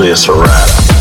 Actually a rap.